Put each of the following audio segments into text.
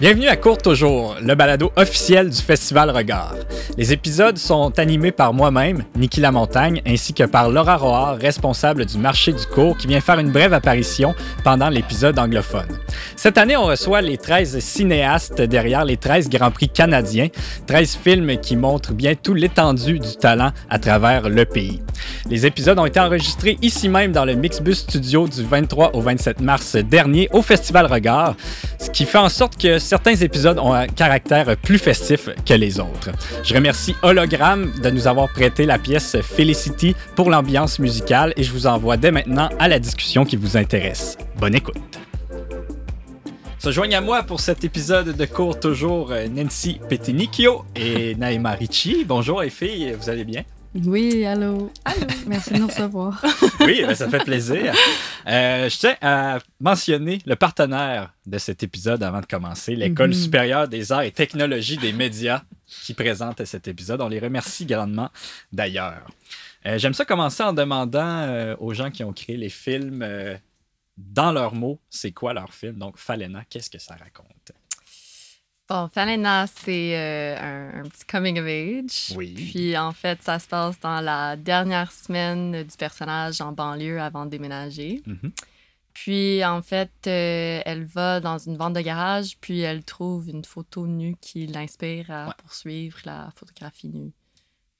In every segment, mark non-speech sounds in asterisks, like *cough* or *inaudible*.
Bienvenue à Court Toujours, le balado officiel du Festival Regard. Les épisodes sont animés par moi-même, Niki Lamontagne, ainsi que par Laura Roard, responsable du marché du cours, qui vient faire une brève apparition pendant l'épisode anglophone. Cette année, on reçoit les 13 cinéastes derrière les 13 Grands Prix canadiens, 13 films qui montrent bien tout l'étendue du talent à travers le pays. Les épisodes ont été enregistrés ici même dans le Mixbus Studio du 23 au 27 mars dernier au Festival Regard, ce qui fait en sorte que certains épisodes ont un caractère plus festif que les autres. Je remercie Hologram de nous avoir prêté la pièce Felicity pour l'ambiance musicale et je vous envoie dès maintenant à la discussion qui vous intéresse. Bonne écoute. Se joignent à moi pour cet épisode de cours toujours euh, Nancy Petinicchio et Naïma Ricci. Bonjour les filles, vous allez bien? Oui, allô. Allô. Merci de nous recevoir. *laughs* oui, ben, ça fait plaisir. Euh, je tiens à mentionner le partenaire de cet épisode avant de commencer, l'École Mhm. supérieure des arts et technologies des médias qui présente cet épisode. On les remercie grandement d'ailleurs. Euh, J'aime ça commencer en demandant euh, aux gens qui ont créé les films, euh, dans leurs mots, c'est quoi leur film? Donc, Falena, qu'est-ce que ça raconte? Bon, Falena, c'est euh, un, un petit coming of age. Oui. Puis en fait, ça se passe dans la dernière semaine du personnage en banlieue avant de déménager. Mhm. Puis en fait, euh, elle va dans une vente de garage, puis elle trouve une photo nue qui l'inspire à Ouais. poursuivre la photographie nue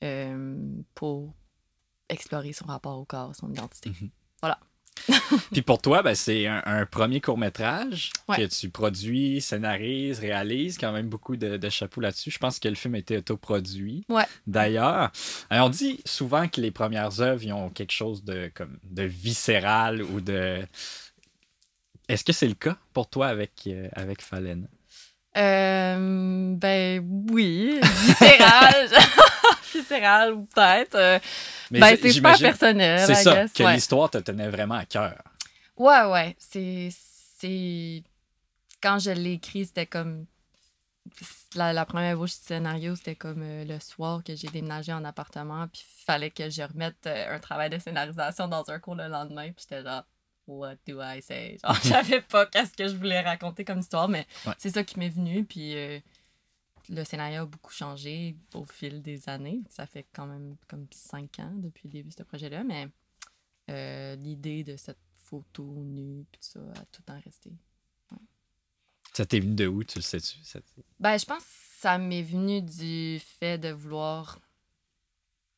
euh, pour explorer son rapport au corps, son identité. Mhm. Voilà. *laughs* Puis pour toi, ben, c'est un, un premier court-métrage Ouais. que tu produis, scénarises, réalises. Quand même beaucoup de, de chapeaux là-dessus. Je pense que le film a été autoproduit. Ouais. D'ailleurs, on dit souvent que les premières œuvres ils ont quelque chose de, comme, de viscéral ou de. Est-ce que c'est le cas pour toi avec, euh, avec Fallen? Euh, ben oui, viscéral. *laughs* viscéral, ou peut-être. euh, Mais ben, c'est super personnel, C'est ça, guess, que ouais. l'histoire te tenait vraiment à cœur. Ouais, ouais. C'est. Quand je l'ai écrit, c'était comme. La, la première bouche du scénario, c'était comme euh, le soir que j'ai déménagé en appartement, puis il fallait que je remette euh, un travail de scénarisation dans un cours le lendemain, puis j'étais genre, What do I say? Genre, *laughs* je savais pas qu'est-ce que je voulais raconter comme histoire, mais Ouais. c'est ça qui m'est venu, puis euh, le scénario a beaucoup changé au fil des années. Ça fait quand même comme cinq ans depuis le début de ce projet-là, mais euh, l'idée de cette photo nue, tout ça, a tout temps resté. Ça t'est venu de où, tu le sais-tu? Ça- Ben, je pense que ça m'est venu du fait de vouloir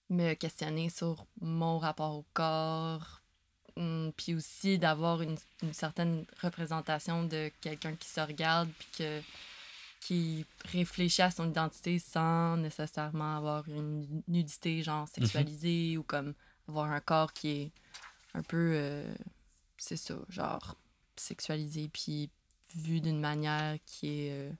me questionner sur mon rapport au corps, hum, puis aussi d'avoir une, une certaine représentation de quelqu'un qui se regarde, puis que, qui réfléchit à son identité sans nécessairement avoir une nudité, genre sexualisée, ou comme avoir un corps qui est un peu, euh, c'est ça, genre sexualisé, puis vu d'une manière qui est euh,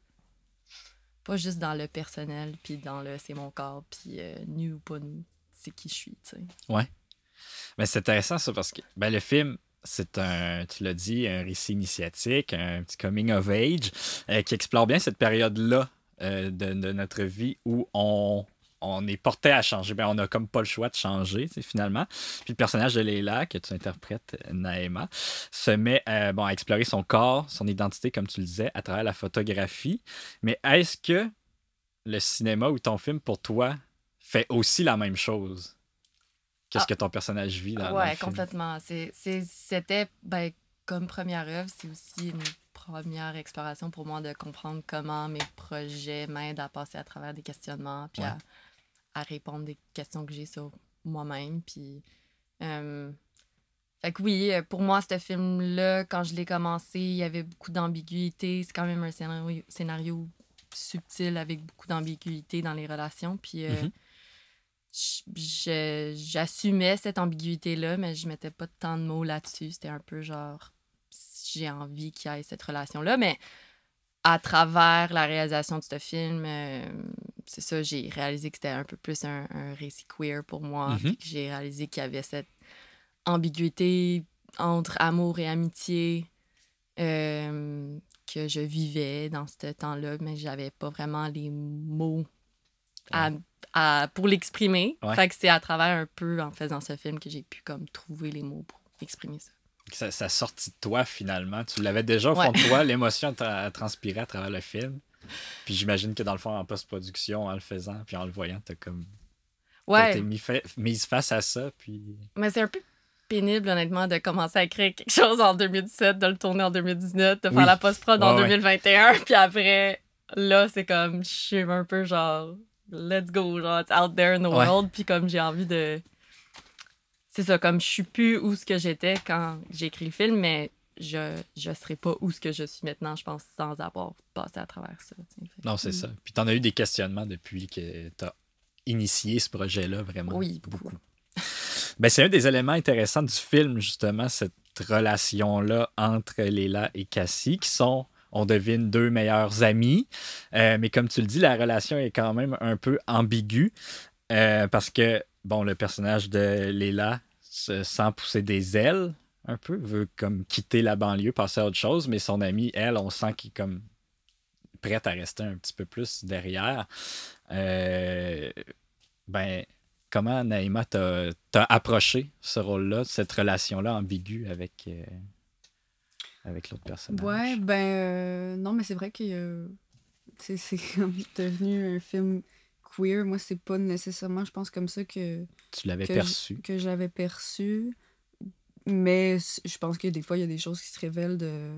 pas juste dans le personnel, puis dans le c'est mon corps, puis euh, nu ou pas nu, c'est qui je suis, tu sais. Ben, c'est intéressant ça parce que ben, le film, c'est un, tu l'as dit, un récit initiatique, un petit coming of age euh, qui explore bien cette période-là euh, de, notre vie où on, on est porté à changer. Ben, on n'a comme pas le choix de changer, finalement. Puis le personnage de Leila, que tu interprètes, Naïma, se met euh, bon, à explorer son corps, son identité, comme tu le disais, à travers la photographie. Mais est-ce que le cinéma ou ton film, pour toi, fait aussi la même chose? Qu'est-ce Ah. que ton personnage vit dans, dans ouais, le complètement. C'était, ben, comme première œuvre, c'est aussi une première exploration pour moi de comprendre comment mes projets m'aident à passer à travers des questionnements, puis Ouais. à, à répondre des questions que j'ai sur moi-même. Puis, euh, fait que oui, pour moi, ce film-là, quand je l'ai commencé, il y avait beaucoup d'ambiguïté. C'est quand même un scénario, scénario subtil avec beaucoup d'ambiguïté dans les relations. Puis, euh, Mhm. je- j'assumais cette ambiguïté-là, mais je mettais pas tant de mots là-dessus. C'était un peu genre, j'ai envie qu'il y ait cette relation-là, mais à travers la réalisation de ce film, euh, c'est ça, j'ai réalisé que c'était un peu plus un, un récit queer pour moi. Mhm. j'ai réalisé qu'il y avait cette ambiguïté entre amour et amitié euh, que je vivais dans ce temps-là, mais j'avais pas vraiment les mots à, à- pour l'exprimer. Ouais. Fait que c'est à travers un peu en faisant ce film que j'ai pu comme trouver les mots pour exprimer ça. ça, ça sortit de toi finalement. Tu l'avais déjà au fond de toi, l'émotion a transpiré à travers le film. Puis j'imagine que dans le fond, en post-production, en le faisant, puis en le voyant, t'as comme. Ouais. T'es mis mise face à ça, puis. Mais c'est un peu pénible, honnêtement, de commencer à écrire quelque chose en 2017, de le tourner en 2019, de faire la post-prod en 2021, puis après, là, c'est comme, je suis un peu genre, let's go, genre, it's out there in the world, puis comme j'ai envie de. C'est ça, comme je suis plus où ce que j'étais quand j'ai écrit le film, mais je ne serais pas où ce que je suis maintenant, je pense, sans avoir passé à travers ça. Non, c'est ça. Puis tu en as eu des questionnements depuis que tu as initié ce projet-là, vraiment. Oui, beaucoup. *laughs* Ben, c'est un des éléments intéressants du film, justement, cette relation-là entre Léla et Cassie, qui sont, on devine, deux meilleurs amis. Euh, mais comme tu le dis, la relation est quand même un peu ambiguë euh, parce que, bon, le personnage de Léla se sent pousser des ailes un peu, veut comme quitter la banlieue, passer à autre chose, mais son amie, elle, on sent qu'il est comme prête à rester un petit peu plus derrière. Euh, ben, comment Naïma t'a approché ce rôle-là, cette relation-là ambiguë avec, avec l'autre personnage? Ouais, ben euh, non, mais c'est vrai que c'est *laughs* devenu un film queer. Moi, c'est pas nécessairement, je pense, comme ça que. Tu l'avais perçu. que j'avais perçu. Mais je pense que des fois, il y a des choses qui se révèlent de,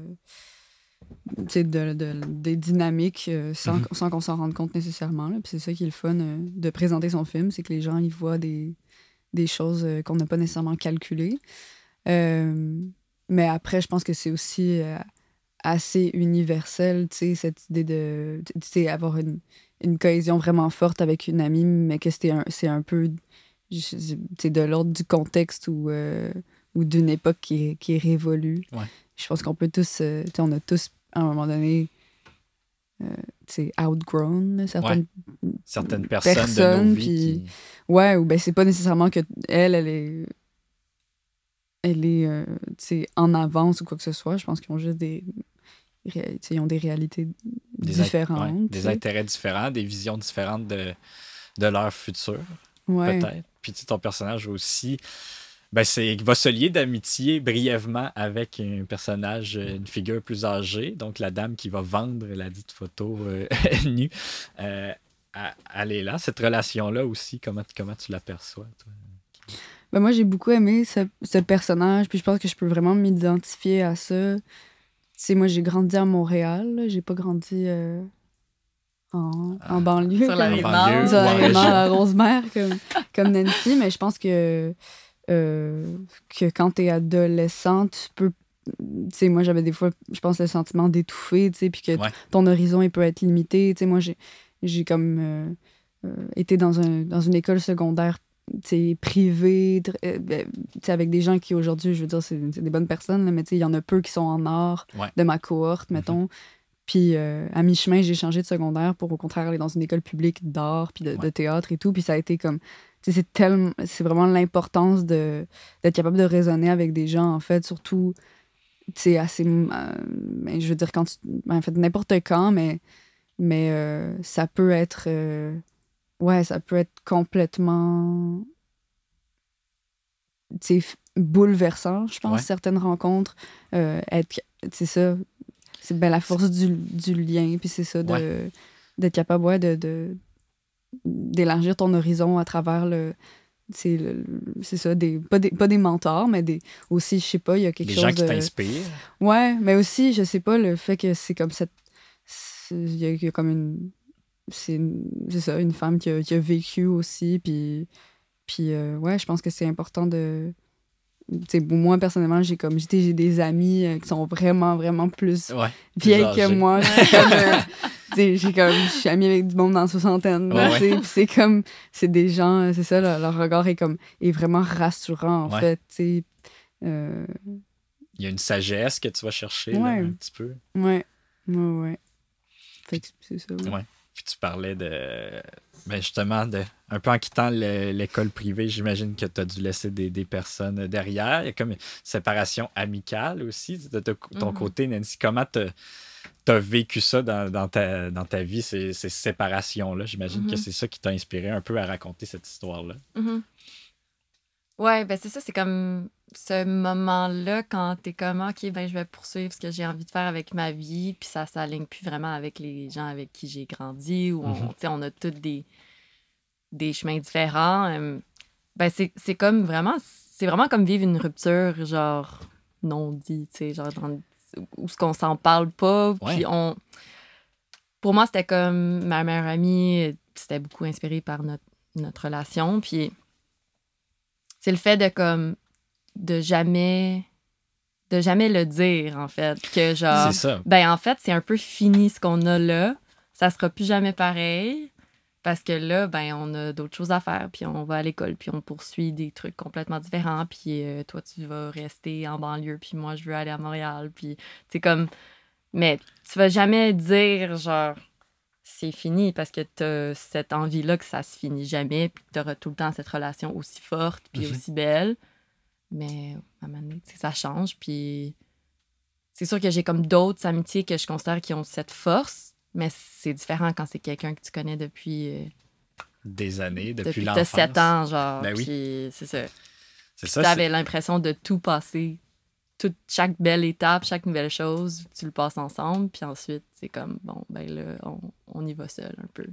de, de des dynamiques euh, sans, mm-hmm. sans qu'on s'en rende compte nécessairement. c'est ça qui est le fun euh, de présenter son film, c'est que les gens y voient des, des choses euh, qu'on n'a pas nécessairement calculées. Mais après, je pense que c'est aussi assez universel, cette idée de avoir une, une cohésion vraiment forte avec une amie, mais que c'est un, un peu de l'ordre du contexte où ou d'une époque qui est, qui est révolue. Je pense qu'on peut tous, euh, on a tous, à un moment donné, euh, outgrown certaines, certaines personnes, de nos vies. Ouais, ou ben c'est pas nécessairement que elle, elle est elle est euh, en avance ou quoi que ce soit. Je pense qu'ils ont juste des ils ont des réalités différentes. des intérêts différents, des visions différentes de, de leur futur. Peut-être. Puis ton personnage aussi ben c'est va se lier d'amitié brièvement avec un personnage, une figure plus âgée, donc la dame qui va vendre la dite photo euh, *laughs* nue. Euh, elle est là. Cette relation-là aussi, comment, comment tu l'aperçois, toi? Ben moi, j'ai beaucoup aimé ce, ce, personnage, puis je pense que je peux vraiment m'identifier à ça. Tu sais, moi, j'ai grandi à Montréal, j'ai pas grandi euh, en, en, banlieue. Sur la rive nord. Sur la rive à Rosemère, comme, comme Nancy, mais je pense que euh, que quand tu es adolescente, tu peux. Tu sais, moi, j'avais des fois, je pense, le sentiment d'étouffer, tu sais, puis que ton horizon, il peut être limité. Tu sais, moi, j'ai comme euh, euh, été dans, un, dans une école secondaire privée, ben, avec des gens qui aujourd'hui, je veux dire, c'est des bonnes personnes, mais il y en a peu qui sont en art de ma cohorte, mm-hmm. mettons. Puis à mi-chemin, j'ai changé de secondaire pour au contraire aller dans une école publique d'art, puis de, de, théâtre et tout. Puis ça a été comme c'est tellement c'est vraiment l'importance de d'être capable de raisonner avec des gens en fait surtout c'est assez euh, ben, je veux dire quand tu ben, en fait n'importe quand mais mais euh, ça peut être euh, ouais ça peut être complètement c'est bouleversant je pense certaines rencontres être c'est ça c'est ben la force du, du lien puis c'est ça de d'être capable ouais, de d'élargir ton horizon à travers le c'est ça des pas, des pas des mentors mais des aussi je sais pas il y a quelque chose des gens qui t'inspirent. Ouais mais aussi je sais pas le fait que c'est comme cette il y, a comme une c'est ça une femme qui a, qui a, vécu aussi puis puis euh, ouais je pense que c'est important de moi personnellement j'ai comme j'ai des amis euh, qui sont vraiment vraiment plus vieilles que moi. *laughs* Euh, j'ai comme je suis amie avec du monde dans la soixantaine c'est comme c'est des gens c'est ça leur, regard est comme est vraiment rassurant en fait euh... il y a une sagesse que tu vas chercher un petit peu. Ouais. Ouais ouais. C'est ça puis tu parlais de ben justement de un peu en quittant l'école privée j'imagine que tu as dû laisser des, des, personnes derrière il y a comme une séparation amicale aussi de, ton mm-hmm. côté Nancy comment tu as vécu ça dans, dans, ta, dans ta vie, ces, ces séparations-là? J'imagine que mhm. c'est ça qui t'a inspiré un peu à raconter cette histoire-là. Mhm. Ouais, ben c'est ça, c'est comme ce moment-là quand t'es comme, OK, ben je vais poursuivre ce que j'ai envie de faire avec ma vie, puis ça s'aligne plus vraiment avec les gens avec qui j'ai grandi, ou on, sais, on a tous des, des chemins différents. ben c'est c'est comme vraiment, c'est vraiment comme vivre une rupture, genre, non dit, tu sais, genre, dans, où ce qu'on s'en parle pas, puis Ouais. on... Pour moi, c'était comme ma meilleure amie, c'était beaucoup inspiré par notre, notre relation, puis c'est le fait de comme de jamais de jamais le dire en fait que genre ça. ben en fait c'est un peu fini ce qu'on a là ça sera plus jamais pareil parce que là ben on a d'autres choses à faire puis on va à l'école puis on poursuit des trucs complètement différents puis euh, toi tu vas rester en banlieue puis moi je veux aller à Montréal puis c'est comme mais tu vas jamais dire genre c'est fini parce que t'as cette envie-là que ça se finit jamais, puis que t'auras tout le temps cette relation aussi forte, puis Mhm. aussi belle. Mais à un moment donné, tu ça change, puis c'est sûr que j'ai comme d'autres amitiés que je considère qui ont cette force, mais c'est différent quand c'est quelqu'un que tu connais depuis, euh, Des années, depuis, l'enfance. t'as 7 ans, genre. Ben oui. puis c'est ça. C'est ça. T'avais l'impression de tout passer, toute, chaque belle étape, chaque nouvelle chose, tu le passes ensemble, puis ensuite, c'est comme, bon, ben là, on, on y va seul un peu.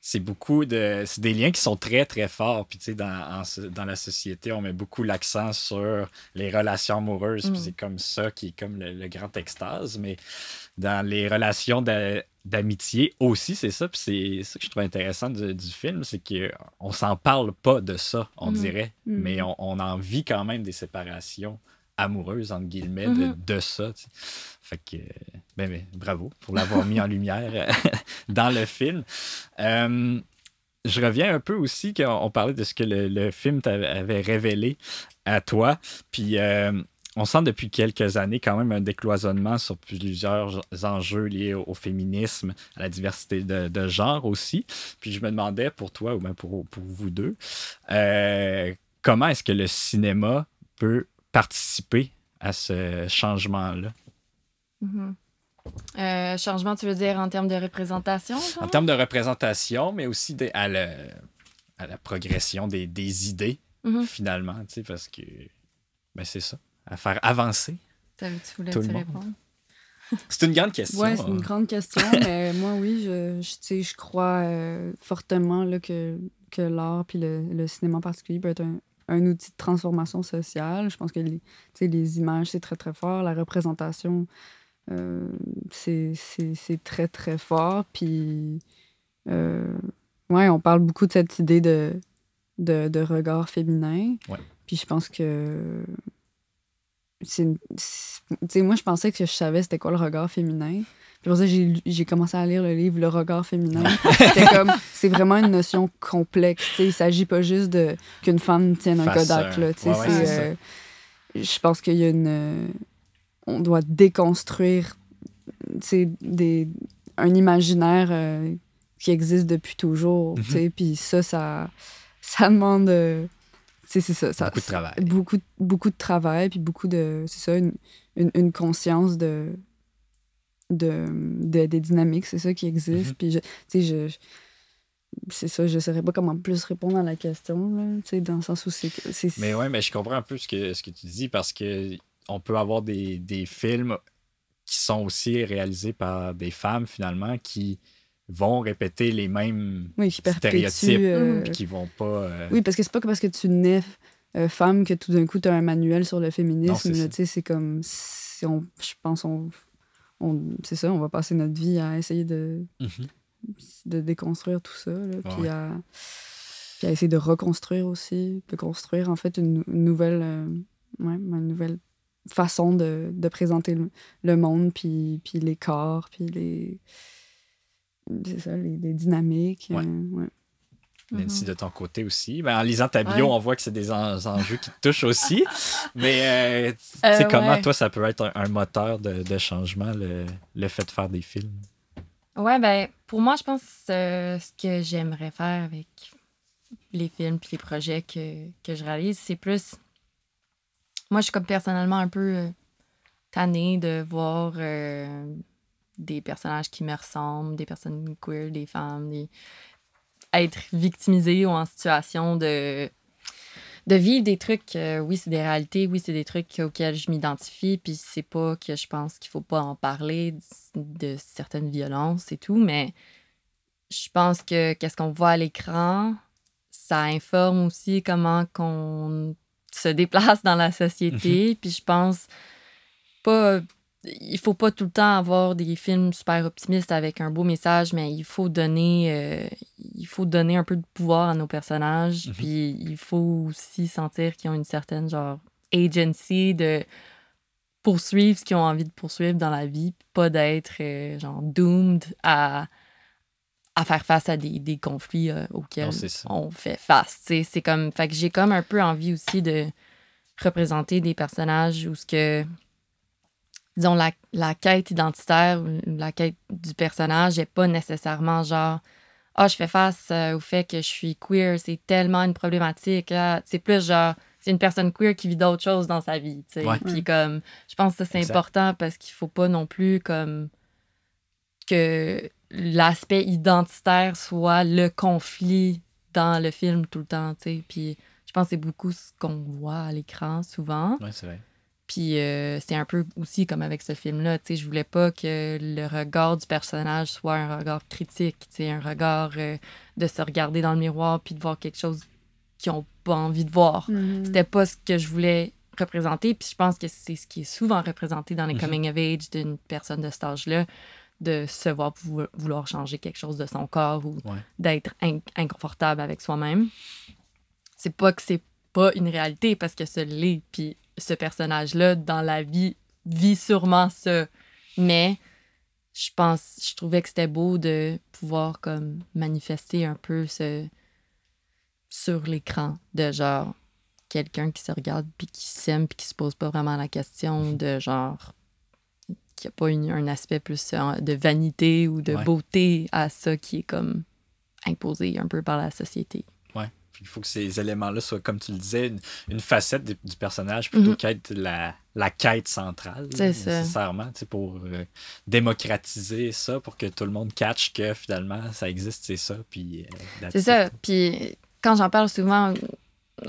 c'est beaucoup de. C'est des liens qui sont très, très forts. Puis, tu sais, dans, en dans la société, on met beaucoup l'accent sur les relations amoureuses. Puis, Mm. c'est comme ça qui est comme le, le grand extase. Mais dans les relations d'a- d'amitié aussi, c'est ça. Puis, c'est ça que je trouve intéressant du, du film, c'est qu'on s'en parle pas de ça, on Mm. dirait. Mm. Mais on, on en vit quand même des séparations amoureuses, entre guillemets, de, Mhm. de ça. Fait que, ben, ben, bravo pour l'avoir mis en lumière euh, *laughs* dans le film. Euh, je reviens un peu aussi qu'on on parlait de ce que le, le film t'avait- avait révélé à toi. Puis euh, on sent depuis quelques années quand même un décloisonnement sur plusieurs enjeux liés au, au féminisme, à la diversité de, de genre aussi. Puis je me demandais pour toi ou même pour, pour vous deux, euh, comment est-ce que le cinéma peut participer à ce changement-là? Mhm. Euh, changement, tu veux dire en termes de représentation? genre? En termes de représentation, mais aussi de- à, le- à la progression des, des idées, Mhm. finalement, tu sais, parce que ben, c'est ça, à faire avancer. T'avais- Tu voulais Tout le tu monde. répondre? *laughs* C'est une grande question. Ouais, c'est une hein. grande question, *laughs* mais moi, oui, je, je, tu sais, je crois euh, fortement là, que, que l'art puis le, le cinéma en particulier peut être un, un outil de transformation sociale. Je pense que les, les images, c'est très, très fort. La représentation, euh, c'est très, très fort. Puis, euh, ouais, on parle beaucoup de cette idée de, de, de regard féminin. Ouais. Puis je pense que c'est moi je pensais que je savais c'était quoi le regard féminin puis pour ça j'ai commencé à lire le livre le regard féminin. C'était *laughs* comme c'est vraiment une notion complexe tu sais. Il s'agit pas juste de qu'une femme tienne un Kodak là ouais, ouais, euh, je pense qu'il y a une euh, on doit déconstruire des un imaginaire euh, qui existe depuis toujours sais. Puis ça ça ça demande euh, c'est ça, ça Beaucoup de travail. beaucoup, beaucoup de travail, puis beaucoup de. C'est ça, une, une, une conscience de, de, de- des dynamiques, c'est ça qui existe. Mhm. Puis, je- tu sais, je. je- c'est ça, je ne saurais pas comment plus répondre à la question, là, dans le sens où c'est. Mais ouais, mais je comprends un peu ce que, ce que tu dis parce que on peut avoir des, des films qui sont aussi réalisés par des femmes finalement qui vont répéter les mêmes oui, qui stéréotypes euh, qui vont pas euh, Oui, parce que c'est pas que parce que tu nais euh, femme que tout d'un coup tu as un manuel sur le féminisme. c'est comme. si on, je pense on c'est ça, on va passer notre vie à essayer de, Mhm. de déconstruire tout ça, là, puis, ouais. à, puis à essayer de reconstruire aussi, de construire en fait une, une nouvelle, euh, ouais, une nouvelle façon de, de présenter le, le monde, puis, puis les corps, puis les. C'est ça, les, les dynamiques. Ouais. euh, Nancy, Mhm. de ton côté aussi. Ben, en lisant ta bio, Ouais. on voit que c'est des en- enjeux qui te touchent aussi. *laughs* Mais euh, tu sais, Euh, comment ouais. toi, ça peut être un, un moteur de, de changement, le, le fait de faire des films? Ouais, ben, pour moi, je pense que ce que j'aimerais faire avec les films puis les projets que, que je réalise, c'est plus. Moi, je suis comme personnellement un peu euh, tannée de voir euh, des personnages qui me ressemblent, des personnes queer, des femmes, des... être victimisées ou en situation de de vivre des trucs, euh, oui, c'est des réalités, oui, c'est des trucs auxquels je m'identifie, puis c'est pas que je pense qu'il faut pas en parler de, certaines violences et tout, mais je pense que qu'est-ce qu'on voit à l'écran, ça informe aussi comment qu'on se déplace dans la société, mhm. puis je pense pas il faut pas tout le temps avoir des films super optimistes avec un beau message, mais il faut donner, euh, il faut donner un peu de pouvoir à nos personnages. Mhm. Puis il faut aussi sentir qu'ils ont une certaine genre agency de poursuivre ce qu'ils ont envie de poursuivre dans la vie, pas d'être euh, genre doomed à, à faire face à des, des conflits euh, auxquels on fait face. C'est comme, fait que j'ai comme un peu envie aussi de représenter des personnages où ce que disons, la, la quête identitaire ou la quête du personnage n'est pas nécessairement genre Ah, je fais face euh, au fait que je suis queer, c'est tellement une problématique. Ah, c'est plus genre c'est une personne queer qui vit d'autres choses dans sa vie. Puis comme je pense que c'est important parce qu'il faut pas non plus comme que l'aspect identitaire soit le conflit dans le film tout le temps. Puis je pense que c'est beaucoup ce qu'on voit à l'écran souvent. Oui, c'est vrai. Puis euh, c'est un peu aussi comme avec ce film-là, tu sais, je voulais pas que le regard du personnage soit un regard critique, tu sais, un regard euh, de se regarder dans le miroir puis de voir quelque chose qu'ils ont pas envie de voir. Mm-hmm. C'était pas ce que je voulais représenter, puis je pense que c'est ce qui est souvent représenté dans les mm-hmm. coming of age d'une personne de cet âge-là, de se voir vouloir changer quelque chose de son corps ou d'être inconfortable avec soi-même. C'est pas que c'est pas une réalité parce que ce l'est, puis ce personnage-là dans la vie vit sûrement ça. Mais je pense, je trouvais que c'était beau de pouvoir comme manifester un peu ce sur l'écran de genre quelqu'un qui se regarde puis qui s'aime puis qui se pose pas vraiment la question de genre qui a pas un aspect plus euh, de vanité ou de beauté à ça qui est comme imposé un peu par la société il faut que ces éléments-là soient, comme tu le disais, une, facette du personnage plutôt mhm. qu'être la, la, quête centrale. Nécessairement, pour euh, démocratiser ça, pour que tout le monde catch que finalement ça existe, c'est ça. Puis, euh, c'est ça. Puis quand j'en parle souvent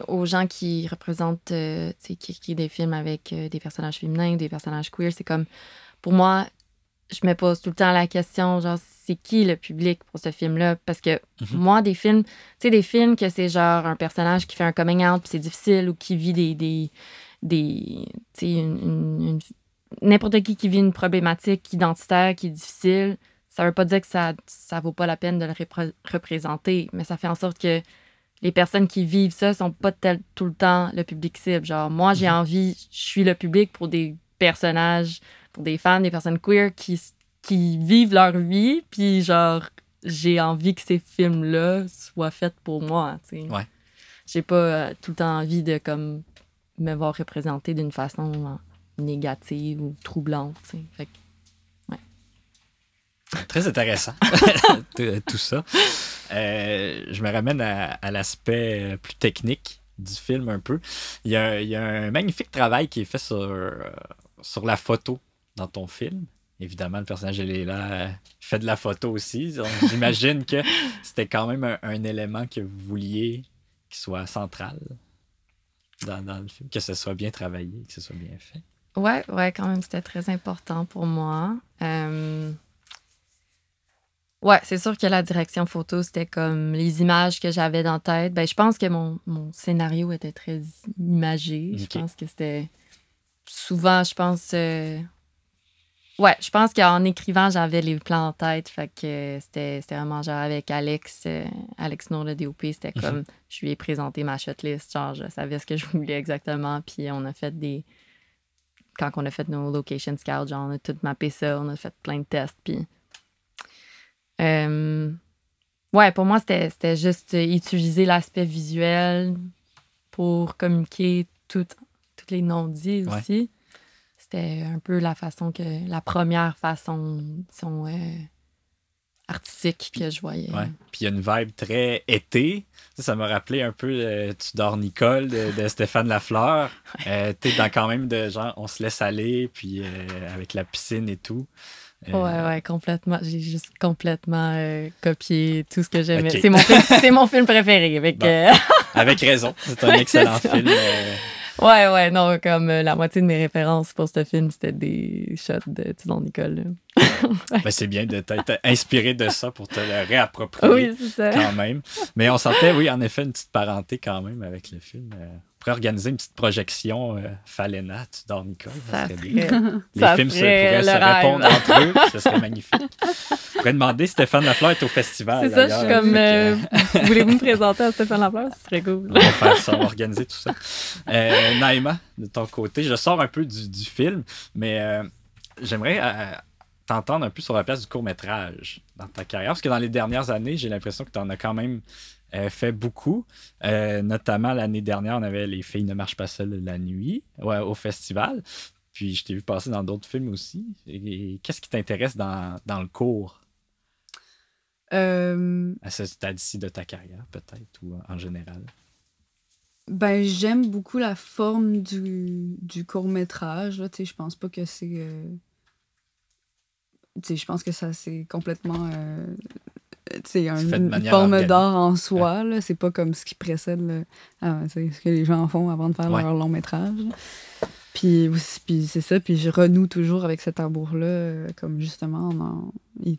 aux gens qui représentent, euh, qui écrivent des films avec des personnages féminins, des personnages queer, c'est comme, pour moi, je me pose tout le temps la question, genre, c'est qui le public pour ce film-là? Parce que mhm. moi, des films, tu sais, des films que c'est genre un personnage qui fait un coming out, puis c'est difficile, ou qui vit des. des, des tu sais, une, n'importe qui qui vit une problématique identitaire qui est difficile, ça veut pas dire que ça, ça vaut pas la peine de le représenter, mais ça fait en sorte que les personnes qui vivent ça sont pas tel, tout le temps le public cible. Genre, moi, j'ai mhm. envie, je suis le public pour des personnages pour des fans, des personnes queer qui, qui vivent leur vie, puis genre, j'ai envie que ces films-là soient faits pour moi, tu sais. Ouais. J'ai pas euh, tout le temps envie de, comme, me voir représenter d'une façon euh, négative ou troublante, tu sais. Fait que, ouais. Très intéressant, *laughs* tout ça. Euh, je me ramène à, l'aspect plus technique du film un peu. Il y, a, il y, a, un magnifique travail qui est fait sur, sur la photo dans ton film. Évidemment, le personnage, il est là, fait de la photo aussi. J'imagine que *laughs* c'était quand même un, élément que vous vouliez qui soit central dans, le film, que ce soit bien travaillé, que ce soit bien fait. Ouais, ouais, quand même, c'était très important pour moi. Euh, ouais, c'est sûr que la direction photo, c'était comme les images que j'avais dans la tête. Ben, je pense que mon, scénario était très imagé. Je pense que c'était souvent, je pense, euh, Ouais, je pense qu'en écrivant, j'avais les plans en tête. Fait que c'était vraiment genre avec Alex, euh, Alex Nour, le DOP, c'était mhm. comme je lui ai présenté ma shotlist. Genre, je savais ce que je voulais exactement. Puis on a fait des. Quand on a fait nos location scouts, genre, on a tout mappé ça, on a fait plein de tests. Puis. Euh, ouais, pour moi, c'était juste utiliser l'aspect visuel pour communiquer toutes les non-dits aussi c'était un peu la façon que la première façon son, euh, artistique que je voyais. Puis il y a une vibe très été. Ça m'a rappelé un peu euh, Tu dors Nicole de, *laughs* Stéphane Lafleur. Euh, tu es dans quand même de genre on se laisse aller, puis avec la piscine et tout. Ouais, ouais, complètement. J'ai juste complètement copié tout ce que j'aimais. C'est mon, film, mon film *laughs* préféré. Avec, *laughs* avec raison. C'est un excellent film. Ouais, ouais, non, comme la moitié de mes références pour ce film, c'était des shots de Tidon Nicole. *laughs* ben, c'est bien de t'être inspiré de ça pour te le réapproprier oui, ça. quand même. Mais on sentait, oui, en effet, une petite parenté quand même avec le film. Euh, on pourrait organiser une petite projection euh, Falena, tu dors Nicole. Ça, serait *laughs* Les films pourraient se répondre entre eux, ce serait *laughs* magnifique. On pourrait demander Stéphane Lafleur est au festival. C'est ça, je suis comme. Euh, voulez-vous me présenter à Stéphane Lafleur? Ce serait cool. On va faire ça, on va organiser tout ça. Euh, Naïma, de ton côté, je sors un peu du, du film, mais j'aimerais t'entendre un peu sur la place du court-métrage dans ta carrière? Parce que dans les dernières années, j'ai l'impression que tu en as quand même euh, fait beaucoup. Euh, notamment l'année dernière, on avait Les filles ne marchent pas seules la nuit au festival. Puis je t'ai vu passer dans d'autres films aussi. qu'est-ce qui t'intéresse dans, le cours? Euh... À ce stade-ci de ta carrière, peut-être, ou en général? Ben, j'aime beaucoup la forme du, du court-métrage. Je pense pas que c'est. Euh, je pense que ça, c'est complètement. Euh, c'est une forme d'art en soi. Là. C'est pas comme ce qui précède ah, ce que les gens font avant de faire leur long métrage. Puis, puis c'est ça, puis je renoue toujours avec cet amour-là, euh, comme justement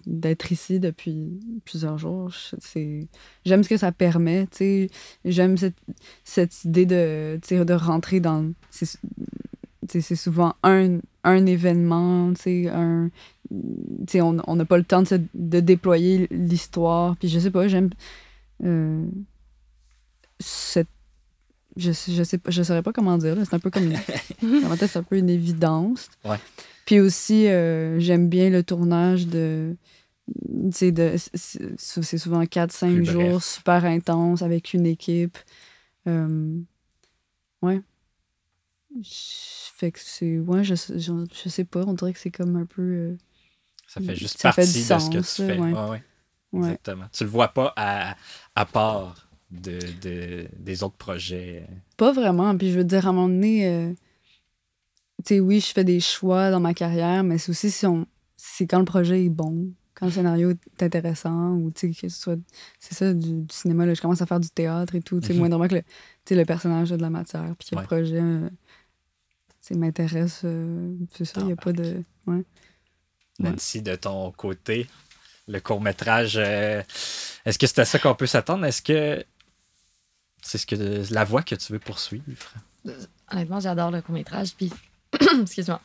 d'être ici depuis plusieurs jours. J'aime ce que ça permet, j'aime cette, cette, idée de, de rentrer dans... C'est souvent un, un événement, un, on n'a pas le temps de, de déployer l'histoire. Puis je sais pas, j'aime euh, cette. Je, je sais pas, je saurais pas comment dire. C'est un peu comme. *laughs* c'est un peu une évidence. Puis aussi, euh, j'aime bien le tournage de. de c'est souvent 4-5 jours super intense avec une équipe. Euh, ouais. Fait que c'est. Ouais, je, je, sais pas, on dirait que c'est comme un peu. Ça fait juste partie de ce que tu fais. Ouais. Exactement. Tu le vois pas à, à part de, de, des autres projets. Pas vraiment. Puis je veux dire, à un moment donné, euh, tu sais, oui, je fais des choix dans ma carrière, mais c'est aussi si, on, si quand le projet est bon, quand le scénario est intéressant, ou tu sais, que ce soit. C'est ça, du, cinéma, là, je commence à faire du théâtre et tout. Tu sais, moins mhm. que le, le personnage a de la matière, puis que le projet. Euh, m'intéresse. Euh, c'est ça, il n'y a pas de. Ouais. Nancy, de ton côté, le court-métrage, euh, est-ce que c'est à ça qu'on peut s'attendre? Est-ce que c'est ce que la voie que tu veux poursuivre? Honnêtement, j'adore le court-métrage, puis. *clears throat* Excuse-moi.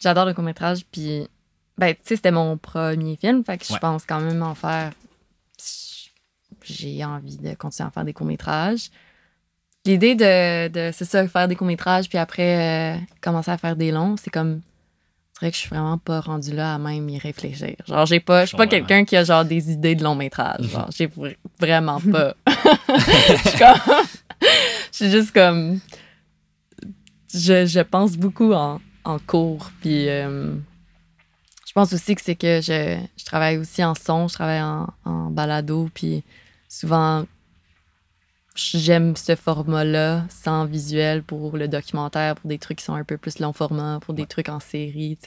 J'adore le court-métrage, puis. Ben, tu sais, c'était mon premier film, fait que je pense quand même en faire. J'ai envie de continuer à faire des courts-métrages. L'idée de, de c'est ça, faire des courts-métrages, puis après euh, commencer à faire des longs, c'est comme c'est vrai que je suis vraiment pas rendue là à même y réfléchir. Genre, j'ai pas, je suis pas quelqu'un qui a genre des idées de long métrage. Genre, j'ai vraiment *laughs* pas. *laughs* je suis comme, je suis juste comme, je, je pense beaucoup en, en cours. Puis, euh, je pense aussi que c'est que je, je, travaille aussi en son, je travaille en, en balado. Puis, souvent, j'aime ce format-là, sans visuel, pour le documentaire, pour des trucs qui sont un peu plus long format, pour des trucs en série.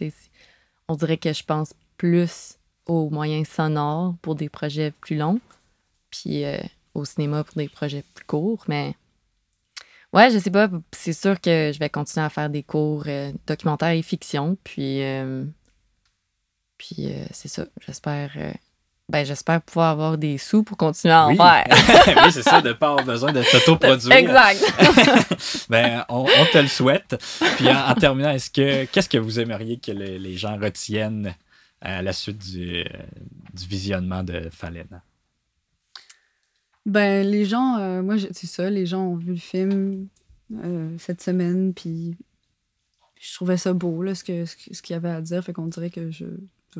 On dirait que je pense plus aux moyens sonores pour des projets plus longs, puis euh, au cinéma pour des projets plus courts. Mais ouais, je sais pas, c'est sûr que je vais continuer à faire des cours euh, documentaires et fiction, puis, euh, puis c'est ça, j'espère ben, j'espère pouvoir avoir des sous pour continuer à en faire. *laughs* oui, c'est ça, de ne pas avoir besoin de s'auto-produire. Exact. *laughs* ben, on, te le souhaite. Puis en, terminant, est-ce que qu'est-ce que vous aimeriez que les gens retiennent à la suite du, du visionnement de Falena? Ben, les gens, euh, moi, c'est ça, les gens ont vu le film euh, cette semaine, puis je trouvais ça beau, là, ce qu'il ce, ce qu'il y avait à dire. Fait qu'on dirait que je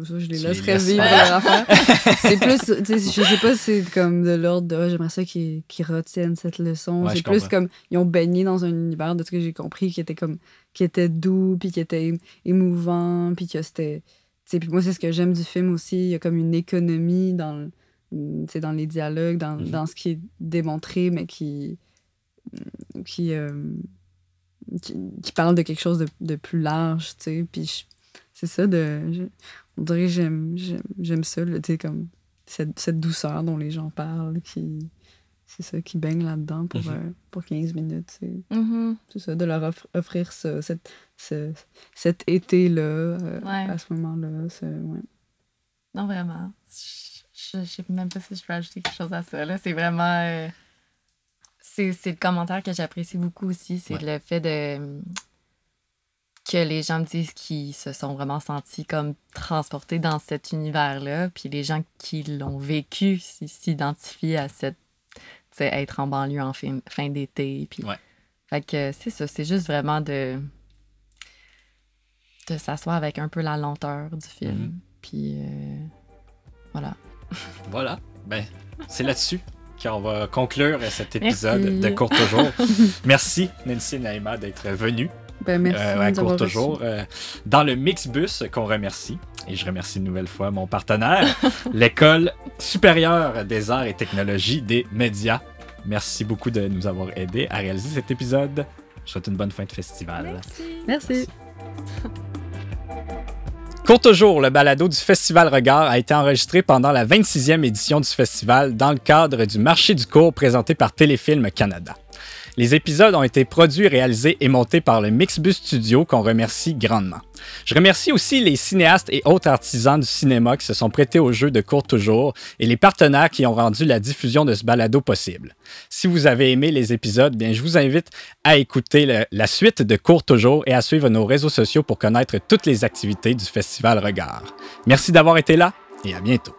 ça, je les laisserais vivre *laughs* c'est plus, tu sais, je sais pas si c'est comme de l'ordre de ah, j'aimerais ça qu'ils retiennent cette leçon. c'est plus comme ils ont baigné dans un univers de ce que j'ai compris qui était comme qui était doux puis qui était émouvant puis que c'était puis moi c'est ce que j'aime du film aussi, il y a comme une économie dans dans les dialogues, dans, mm-hmm. dans, ce qui est démontré mais qui qui, euh, qui, parle de quelque chose de, de plus large, tu sais, puis c'est ça de on dirait que j'aime, j'aime, j'aime ça, tu sais, comme cette, cette douceur dont les gens parlent, qui, c'est ça, qui baigne là-dedans pour, Mhm. euh, pour 15 minutes. C'est, Mhm. c'est ça, de leur off- offrir ça, cette, ce- cet été-là, euh, Ouais. à ce moment-là. c'est- ouais. Non, vraiment. Je je sais même pas si je peux ajouter quelque chose à ça. Là. C'est vraiment. euh, c'est, c'est le commentaire que j'apprécie beaucoup aussi. C'est le fait de. Que les gens me disent qu'ils se sont vraiment sentis comme transportés dans cet univers-là. Puis les gens qui l'ont vécu s'identifient à cette. être en banlieue en fin, fin d'été. Puis. Ouais. Fait que c'est ça. C'est juste vraiment de. de s'asseoir avec un peu la lenteur du film. Mhm. Puis. euh, voilà. *laughs* Voilà. Ben, c'est là-dessus qu'on va conclure cet épisode Merci. de Court Toujours. *laughs* Merci, Nancy et Naïma, d'être venus Ben, merci. euh, à nous Court Toujours euh, dans le Mixbus qu'on remercie. Et je remercie une nouvelle fois mon partenaire, *laughs* l'École supérieure des arts et technologies des médias. Merci beaucoup de nous avoir aidés à réaliser cet épisode. Je vous souhaite une bonne fin de festival. reçus. Merci. Court toujours, le balado du Festival Regard a été enregistré pendant la 26e édition du festival dans le cadre du marché du cours présenté par Téléfilm Canada. Les épisodes ont été produits, réalisés et montés par le Mixbus Studio qu'on remercie grandement. Je remercie aussi les cinéastes et autres artisans du cinéma qui se sont prêtés au jeu de Court Toujours et les partenaires qui ont rendu la diffusion de ce balado possible. Si vous avez aimé les épisodes, bien, je vous invite à écouter la suite de Court Toujours et à suivre nos réseaux sociaux pour connaître toutes les activités du Festival Regard. Merci d'avoir été là et à bientôt.